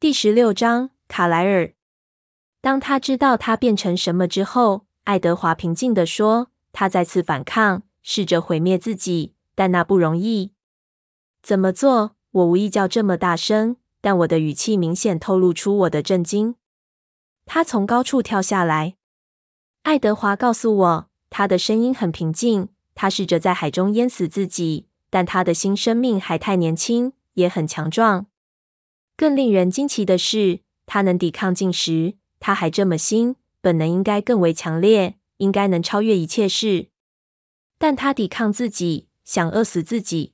第十六章，卡莱尔。当他知道他变成什么之后，爱德华平静地说：“他再次反抗，试着毁灭自己，但那不容易。怎么做？”我无意叫这么大声，但我的语气明显透露出我的震惊。他从高处跳下来。爱德华告诉我，他的声音很平静。他试着在海中淹死自己，但他的新生命还太年轻，也很强壮。更令人惊奇的是，他能抵抗进食。他还这么新，本能应该更为强烈，应该能超越一切事。但他抵抗自己，想饿死自己。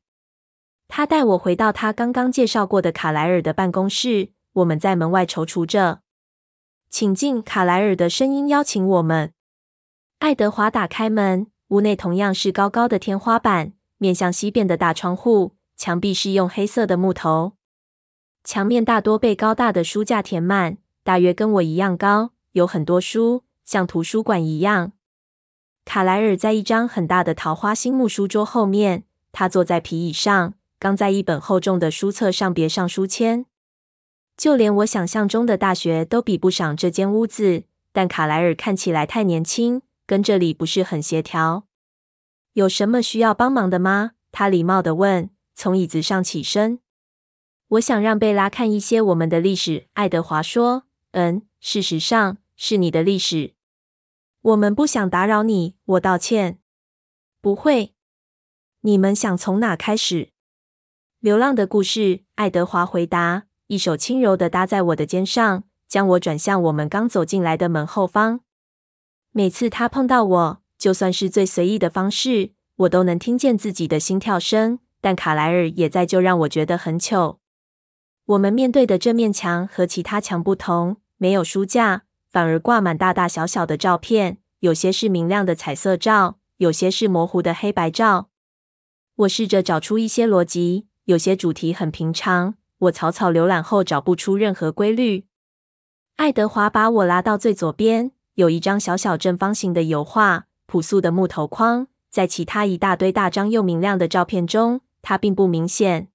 他带我回到他刚刚介绍过的卡莱尔的办公室。我们在门外踌躇着。请进，卡莱尔的声音邀请我们。爱德华打开门，屋内同样是高高的天花板，面向西边的大窗户，墙壁是用黑色的木头，墙面大多被高大的书架填满，大约跟我一样高，有很多书，像图书馆一样。卡莱尔在一张很大的桃花心木书桌后面，他坐在皮椅上。刚在一本厚重的书册上别上书签，就连我想象中的大学都比不上这间屋子。但卡莱尔看起来太年轻，跟这里不是很协调。有什么需要帮忙的吗？他礼貌地问，从椅子上起身。我想让贝拉看一些我们的历史。爱德华说：“嗯，事实上是你的历史。我们不想打扰你。”我道歉。不会。你们想从哪开始？流浪的故事，爱德华回答，一手轻柔地搭在我的肩上，将我转向我们刚走进来的门后方。每次他碰到我，就算是最随意的方式，我都能听见自己的心跳声。但卡莱尔也在，就让我觉得很糗。我们面对的这面墙和其他墙不同，没有书架，反而挂满大大小小的照片，有些是明亮的彩色照，有些是模糊的黑白照。我试着找出一些逻辑。有些主题很平常，我草草浏览后找不出任何规律。爱德华把我拉到最左边，有一张小小正方形的油画，朴素的木头框，在其他一大堆大张又明亮的照片中，它并不明显。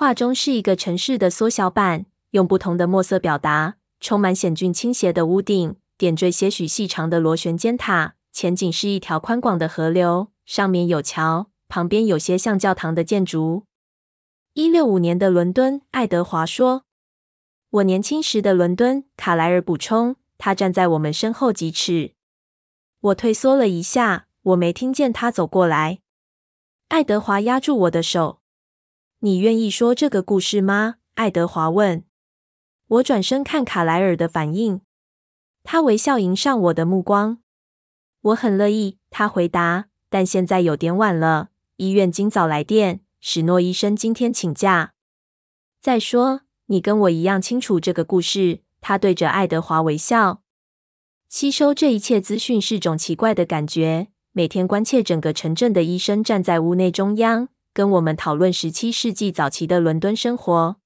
画中是一个城市的缩小版，用不同的墨色表达，充满险峻倾斜的屋顶，点缀些许细长的螺旋尖塔。前景是一条宽广的河流，上面有桥，旁边有些像教堂的建筑。一六五年的伦敦，爱德华说：“我年轻时的伦敦。”卡莱尔补充。他站在我们身后几尺。我退缩了一下，我没听见他走过来。爱德华压住我的手：“你愿意说这个故事吗？”爱德华问。我转身看卡莱尔的反应，他微笑迎上我的目光。我很乐意，他回答。但现在有点晚了，医院今早来电。史诺医生今天请假。再说，你跟我一样清楚这个故事。他对着爱德华微笑。吸收这一切资讯是种奇怪的感觉。每天关切整个城镇的医生站在屋内中央，跟我们讨论十七世纪早期的伦敦生活。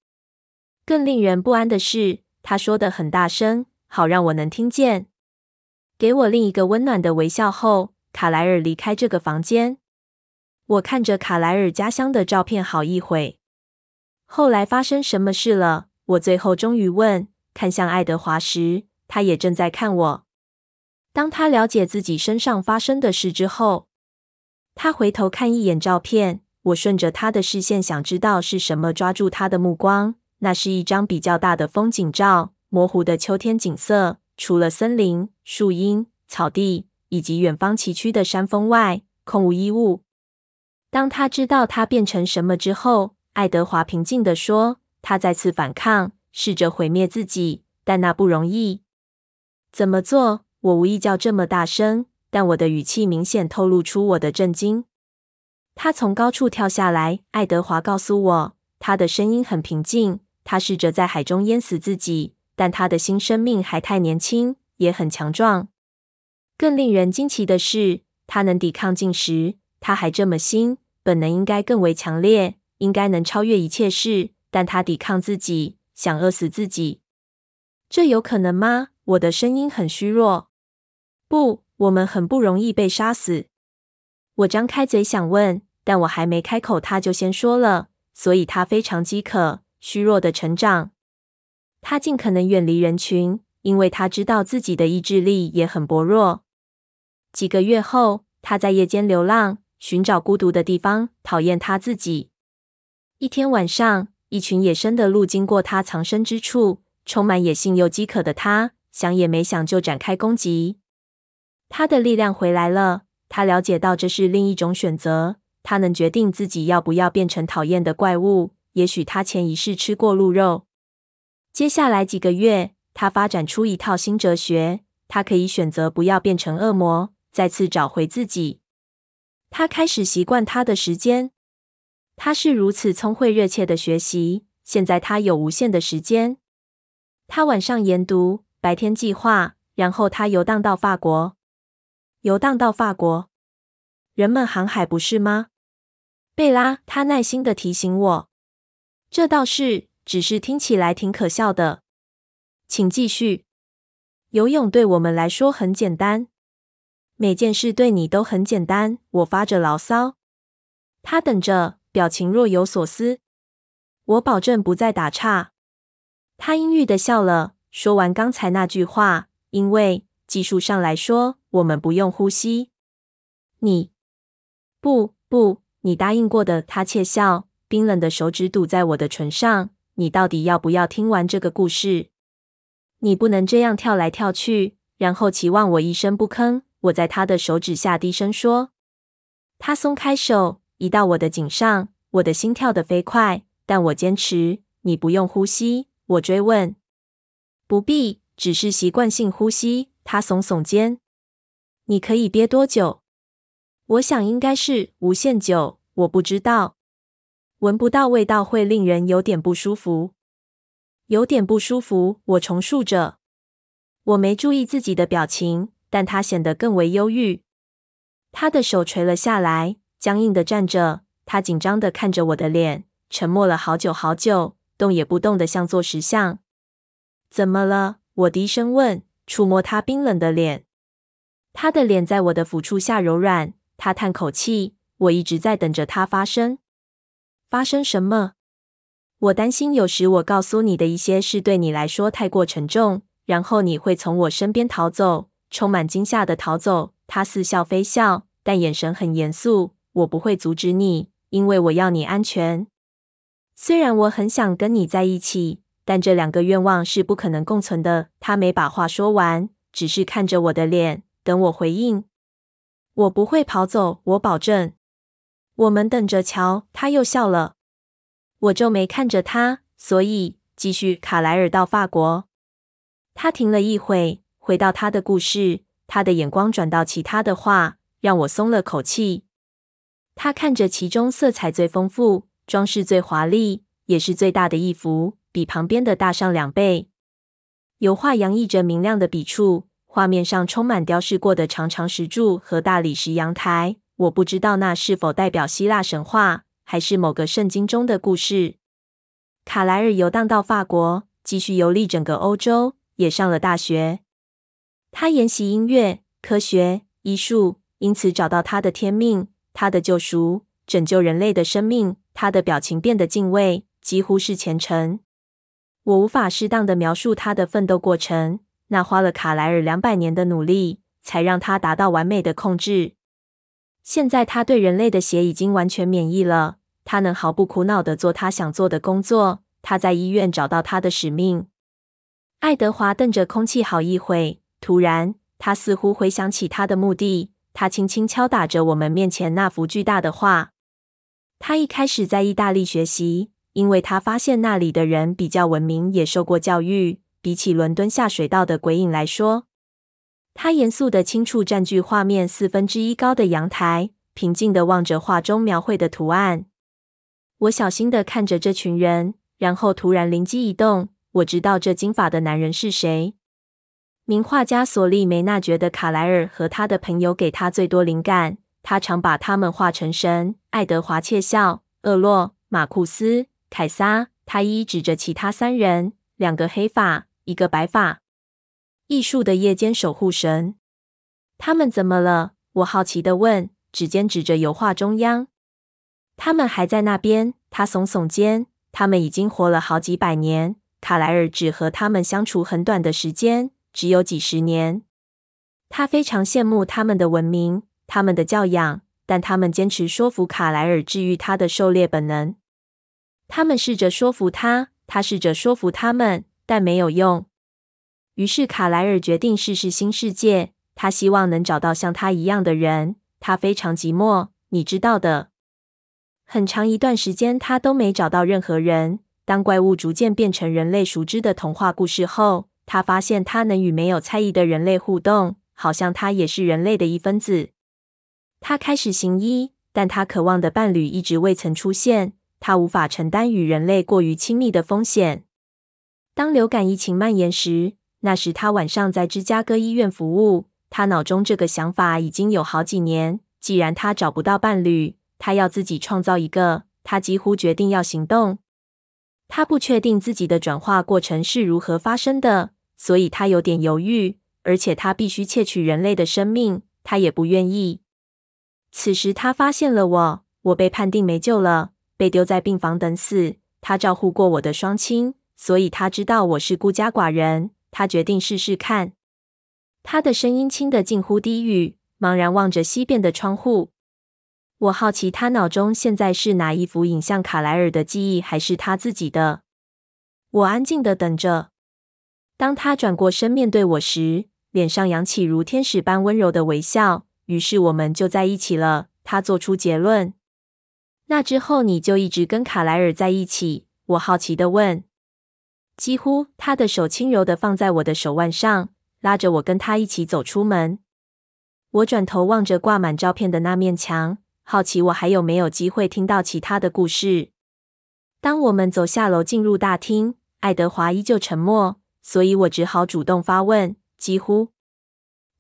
更令人不安的是，他说的很大声，好让我能听见。给我另一个温暖的微笑后，卡莱尔离开这个房间。我看着卡莱尔家乡的照片好一会。后来发生什么事了？我最后终于问。看向爱德华时，他也正在看我。当他了解自己身上发生的事之后，他回头看一眼照片。我顺着他的视线，想知道是什么抓住他的目光。那是一张比较大的风景照，模糊的秋天景色，除了森林、树荫、草地以及远方崎岖的山峰外，空无一物。当他知道他变成什么之后，爱德华平静地说：“他再次反抗，试着毁灭自己，但那不容易。怎么做？”我无意叫这么大声，但我的语气明显透露出我的震惊。他从高处跳下来，爱德华告诉我，他的声音很平静。他试着在海中淹死自己，但他的新生命还太年轻，也很强壮。更令人惊奇的是，他能抵抗进食。他还这么新。本能应该更为强烈，应该能超越一切事，但他抵抗自己，想饿死自己。这有可能吗？我的声音很虚弱。不，我们很不容易被杀死。我张开嘴想问，但我还没开口，他就先说了。所以他非常饥渴，虚弱的成长。他尽可能远离人群，因为他知道自己的意志力也很薄弱。几个月后，他在夜间流浪，寻找孤独的地方，讨厌他自己。一天晚上，一群野生的鹿经过他藏身之处，充满野性又饥渴的他，想也没想就展开攻击。他的力量回来了，他了解到这是另一种选择，他能决定自己要不要变成讨厌的怪物。也许他前一世吃过鹿肉。接下来几个月，他发展出一套新哲学，他可以选择不要变成恶魔，再次找回自己。他开始习惯他的时间。他是如此聪慧热切的学习，现在他有无限的时间。他晚上研读，白天计划，然后他游荡到法国。游荡到法国，人们航海不是吗？贝拉，他耐心的提醒我。这倒是，只是听起来挺可笑的。请继续。游泳对我们来说很简单，每件事对你都很简单。我发着牢骚。他等着。表情若有所思，我保证不再打岔。他阴郁的笑了，说完刚才那句话，因为技术上来说，我们不用呼吸。你不不，你答应过的。他窃笑，冰冷的手指堵在我的唇上。你到底要不要听完这个故事？你不能这样跳来跳去，然后期望我一声不吭。我在他的手指下低声说。他松开手。移到我的颈上，我的心跳得飞快，但我坚持。你不用呼吸，我追问。不必，只是习惯性呼吸。他耸耸肩。你可以憋多久？我想应该是无限久。我不知道。闻不到味道会令人有点不舒服。有点不舒服。我重述着。我没注意自己的表情，但他显得更为忧郁。他的手垂了下来。僵硬的站着，他紧张的看着我的脸，沉默了好久好久，动也不动的像做石像。怎么了？我低声问，触摸他冰冷的脸。他的脸在我的抚触下柔软。他叹口气。我一直在等着他发生。发生什么？我担心有时我告诉你的一些事对你来说太过沉重，然后你会从我身边逃走，充满惊吓的逃走。他似笑非笑，但眼神很严肃。我不会阻止你，因为我要你安全。虽然我很想跟你在一起，但这两个愿望是不可能共存的。他没把话说完，只是看着我的脸，等我回应。我不会跑走，我保证。我们等着瞧。他又笑了。我皱眉看着他，所以继续。卡莱尔到法国。他停了一会，回到他的故事，他的眼光转到其他的画，让我松了口气。他看着其中色彩最丰富、装饰最华丽，也是最大的一幅，比旁边的大上两倍。油画洋溢着明亮的笔触，画面上充满雕饰过的长长石柱和大理石阳台。我不知道那是否代表希腊神话，还是某个圣经中的故事。卡莱尔游荡到法国，继续游历整个欧洲，也上了大学。他研习音乐、科学、医术，因此找到他的天命。他的救赎，拯救人类的生命。他的表情变得敬畏，几乎是虔诚。我无法适当的描述他的奋斗过程。那花了卡莱尔两百年的努力，才让他达到完美的控制。现在他对人类的血已经完全免疫了。他能毫不苦恼的做他想做的工作。他在医院找到他的使命。爱德华瞪着空气好一会，突然，他似乎回想起他的目的。他轻轻敲打着我们面前那幅巨大的画。他一开始在意大利学习，因为他发现那里的人比较文明，也受过教育，比起伦敦下水道的鬼影来说。他严肃的轻触占据画面四分之一高的阳台，平静的望着画中描绘的图案。我小心的看着这群人，然后突然灵机一动，我知道这金发的男人是谁。名画家索利梅纳觉得卡莱尔和他的朋友给他最多灵感，他常把他们画成神。爱德华窃笑。厄洛、马库斯、凯撒，他一一指着其他三人，两个黑发，一个白发。艺术的夜间守护神。他们怎么了？我好奇的问，指尖指着油画中央。他们还在那边。他耸耸肩。他们已经活了好几百年。卡莱尔只和他们相处很短的时间，只有几十年。他非常羡慕他们的文明，他们的教养，但他们坚持说服卡莱尔治愈他的狩猎本能。他们试着说服他，他试着说服他们，但没有用。于是卡莱尔决定试试新世界。他希望能找到像他一样的人。他非常寂寞，你知道的。很长一段时间，他都没找到任何人。当怪物逐渐变成人类熟知的童话故事后，他发现他能与没有猜疑的人类互动，好像他也是人类的一分子。他开始行医，但他渴望的伴侣一直未曾出现。他无法承担与人类过于亲密的风险。当流感疫情蔓延时，那时他晚上在芝加哥医院服务。他脑中这个想法已经有好几年。既然他找不到伴侣，他要自己创造一个。他几乎决定要行动。他不确定自己的转化过程是如何发生的，所以他有点犹豫。而且他必须窃取人类的生命，他也不愿意。此时他发现了我，我被判定没救了，被丢在病房等死。他照顾过我的双亲，所以他知道我是孤家寡人。他决定试试看。他的声音轻得近乎低语，茫然望着西边的窗户。我好奇他脑中现在是哪一幅影像——卡莱尔的记忆，还是他自己的？我安静的等着。当他转过身面对我时，脸上扬起如天使般温柔的微笑。于是我们就在一起了。他做出结论。那之后你就一直跟卡莱尔在一起？我好奇的问。几乎。他的手轻柔地放在我的手腕上。拉着我跟他一起走出门，我转头望着挂满照片的那面墙，好奇我还有没有机会听到其他的故事。当我们走下楼进入大厅，爱德华依旧沉默，所以我只好主动发问。几乎，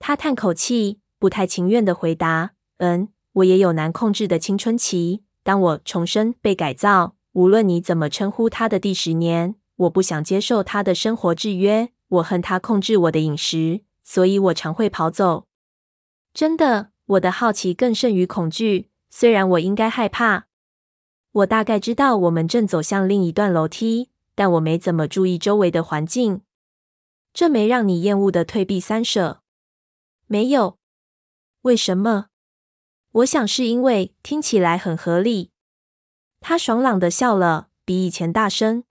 他叹口气，不太情愿地回答：“嗯，我也有难控制的青春期。当我重生、被改造，无论你怎么称呼他的第十年，我不想接受他的生活制约。”我恨他控制我的饮食，所以我常会跑走。真的，我的好奇更胜于恐惧。虽然我应该害怕，我大概知道我们正走向另一段楼梯，但我没怎么注意周围的环境。这没让你厌恶的退避三舍？没有。为什么？我想是因为听起来很合理。他爽朗的笑了，比以前大声。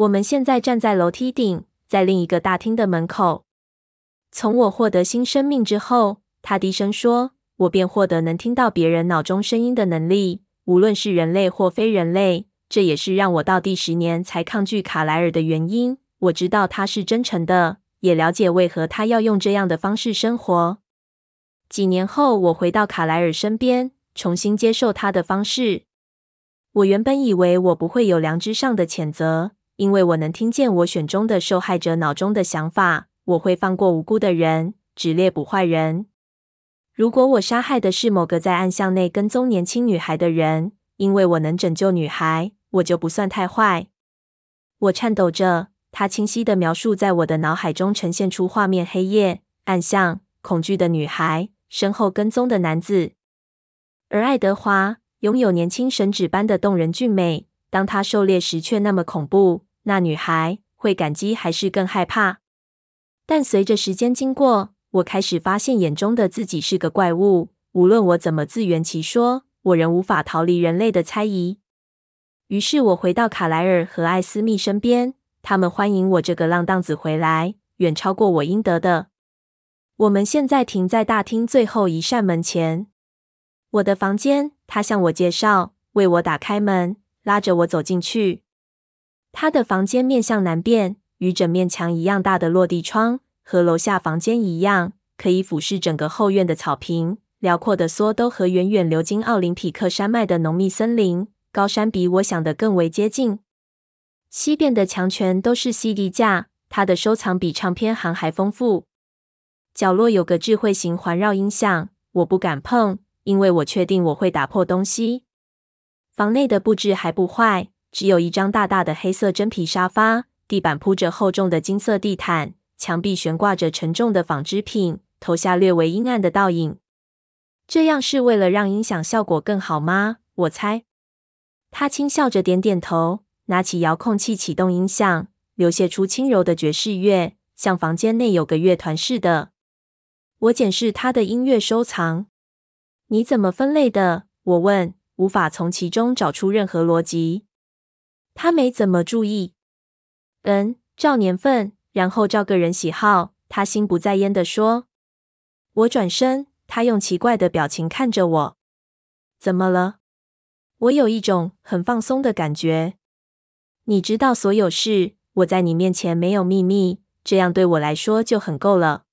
我们现在站在楼梯顶。在另一个大厅的门口，从我获得新生命之后，他低声说：“我便获得能听到别人脑中声音的能力，无论是人类或非人类。这也是让我到第十年才抗拒卡莱尔的原因。我知道他是真诚的，也了解为何他要用这样的方式生活。几年后，我回到卡莱尔身边，重新接受他的方式。我原本以为我不会有良知上的谴责。”因为我能听见我选中的受害者脑中的想法，我会放过无辜的人，只猎捕坏人。如果我杀害的是某个在暗巷内跟踪年轻女孩的人，因为我能拯救女孩，我就不算太坏。我颤抖着，他清晰地描述在我的脑海中呈现出画面：黑夜、暗巷、恐惧的女孩、身后跟踪的男子。而爱德华拥有年轻神祇般的动人俊美，当他狩猎时却那么恐怖。那女孩会感激还是更害怕？但随着时间经过，我开始发现眼中的自己是个怪物。无论我怎么自圆其说，我仍无法逃离人类的猜疑。于是我回到卡莱尔和艾斯密身边，他们欢迎我这个浪荡子回来，远超过我应得的。我们现在停在大厅最后一扇门前，我的房间。他向我介绍，为我打开门，拉着我走进去。他的房间面向南边，与整面墙一样大的落地窗，和楼下房间一样，可以俯视整个后院的草坪。辽阔的梭都河远远流经奥林匹克山脉的浓密森林，高山比我想的更为接近。西边的墙全都是 CD 架，他的收藏比唱片行还丰富。角落有个智慧型环绕音响，我不敢碰，因为我确定我会打破东西。房内的布置还不坏。只有一张大大的黑色真皮沙发，地板铺着厚重的金色地毯，墙壁悬挂着沉重的纺织品，投下略微阴暗的倒影。这样是为了让音响效果更好吗？我猜。他轻笑着点点头，拿起遥控器启动音响，流泻出轻柔的爵士乐，像房间内有个乐团似的。我检视他的音乐收藏。你怎么分类的？我问，无法从其中找出任何逻辑。他没怎么注意。嗯，照年份，然后照个人喜好。他心不在焉地说。我转身，他用奇怪的表情看着我。怎么了？我有一种很放松的感觉。你知道所有事，我在你面前没有秘密，这样对我来说就很够了。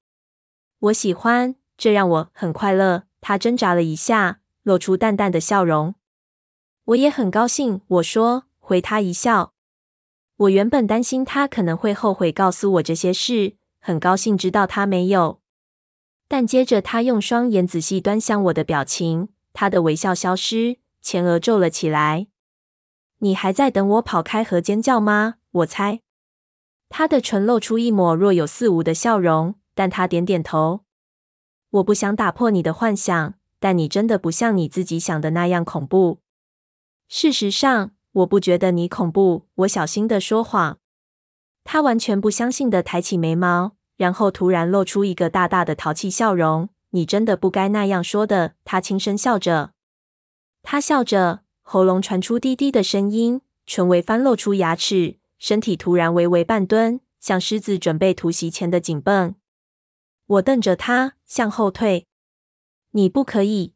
我喜欢，这让我很快乐。他挣扎了一下，露出淡淡的笑容。我也很高兴，我说，回他一笑。我原本担心他可能会后悔告诉我这些事，很高兴知道他没有。但接着他用双眼仔细端详我的表情，他的微笑消失，前额皱了起来。你还在等我跑开和尖叫吗？我猜。他的唇露出一抹若有似无的笑容，但他点点头。我不想打破你的幻想，但你真的不像你自己想的那样恐怖。事实上，我不觉得你恐怖。我小心地说谎。他完全不相信地抬起眉毛，然后突然露出一个大大的淘气笑容。你真的不该那样说的。他轻声笑着。他笑着，喉咙传出低低的声音，唇微翻露出牙齿，身体突然微微半蹲，像狮子准备突袭前的紧绷。我瞪着他，向后退。你不可以！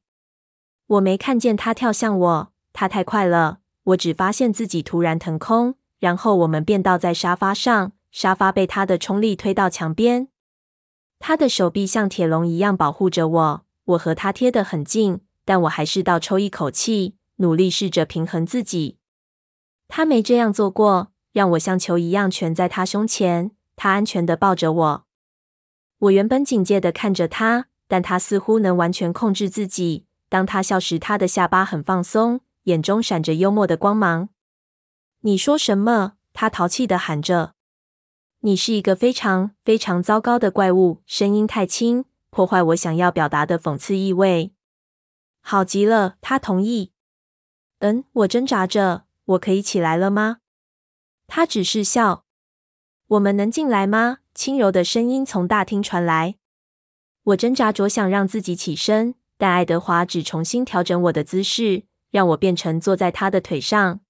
我没看见他跳向我，他太快了。我只发现自己突然腾空，然后我们便倒在沙发上，沙发被他的冲力推到墙边。他的手臂像铁笼一样保护着我，我和他贴得很近，但我还是倒抽一口气，努力试着平衡自己。他没这样做过，让我像球一样蜷在他胸前，他安全地抱着我。我原本警戒地看着他，但他似乎能完全控制自己。当他笑时，他的下巴很放松，眼中闪着幽默的光芒。你说什么？他淘气地喊着。你是一个非常非常糟糕的怪物，声音太轻，破坏我想要表达的讽刺意味。好极了，他同意。嗯，我挣扎着，我可以起来了吗？他只是笑。我们能进来吗？轻柔的声音从大厅传来。我挣扎着想让自己起身，但爱德华只重新调整我的姿势，让我变成坐在他的腿上。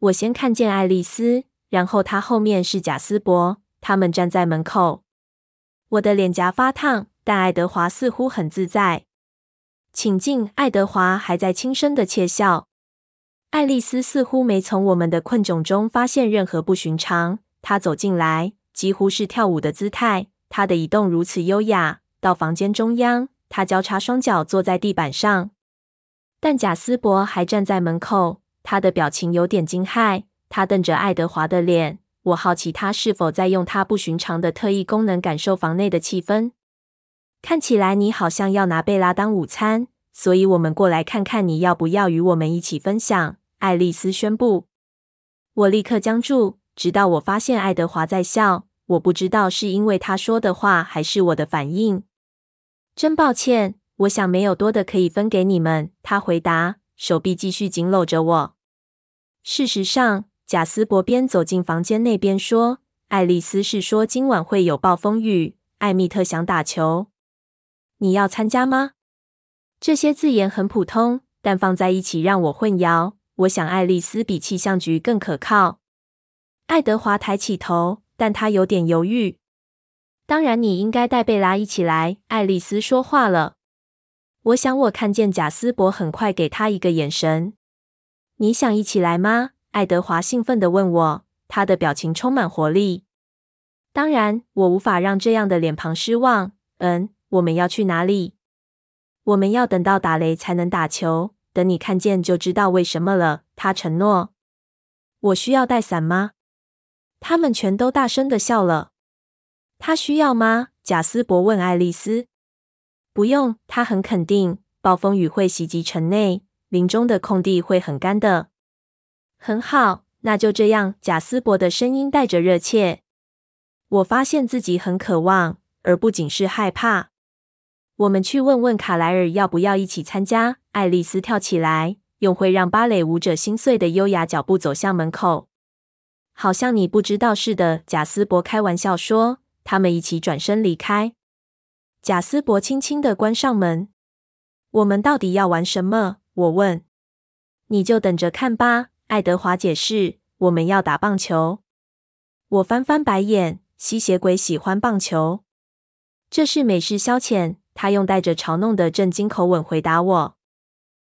我先看见爱丽丝，然后他后面是贾斯伯，他们站在门口。我的脸颊发烫，但爱德华似乎很自在。请进，爱德华还在轻声的窃笑。爱丽丝似乎没从我们的困窘中发现任何不寻常。她走进来。几乎是跳舞的姿态，她的移动如此优雅。到房间中央，她交叉双脚坐在地板上，但贾斯伯还站在门口。他的表情有点惊骇，他瞪着爱德华的脸。我好奇他是否在用他不寻常的特异功能感受房内的气氛。看起来你好像要拿贝拉当午餐，所以我们过来看看你要不要与我们一起分享。爱丽丝宣布。我立刻僵住，直到我发现爱德华在笑。我不知道是因为他说的话，还是我的反应。真抱歉，我想没有多的可以分给你们。他回答，手臂继续紧搂着我。事实上，贾斯伯边走进房间那边说：“爱丽丝是说今晚会有暴风雨。艾米特想打球，你要参加吗？”这些字眼很普通，但放在一起让我混淆。我想爱丽丝比气象局更可靠。爱德华抬起头。但他有点犹豫。当然，你应该带贝拉一起来。爱丽丝说话了。我想我看见贾斯伯很快给他一个眼神。你想一起来吗？爱德华兴奋地问我，他的表情充满活力。当然，我无法让这样的脸庞失望。嗯，我们要去哪里？我们要等到打雷才能打球。等你看见就知道为什么了。他承诺。我需要带伞吗？他们全都大声的笑了。他需要吗？贾斯伯问爱丽丝。不用，他很肯定。暴风雨会袭击城内，林中的空地会很干的。很好，那就这样。贾斯伯的声音带着热切。我发现自己很渴望，而不仅是害怕。我们去问问卡莱尔要不要一起参加。爱丽丝跳起来，用会让芭蕾舞者心碎的优雅脚步走向门口。好像你不知道似的。”贾斯伯开玩笑说。他们一起转身离开。贾斯伯轻轻的关上门。“我们到底要玩什么？”我问。“你就等着看吧。”爱德华解释。“我们要打棒球。”我翻翻白眼。吸血鬼喜欢棒球，这是美式消遣。他用带着嘲弄的震惊口吻回答我。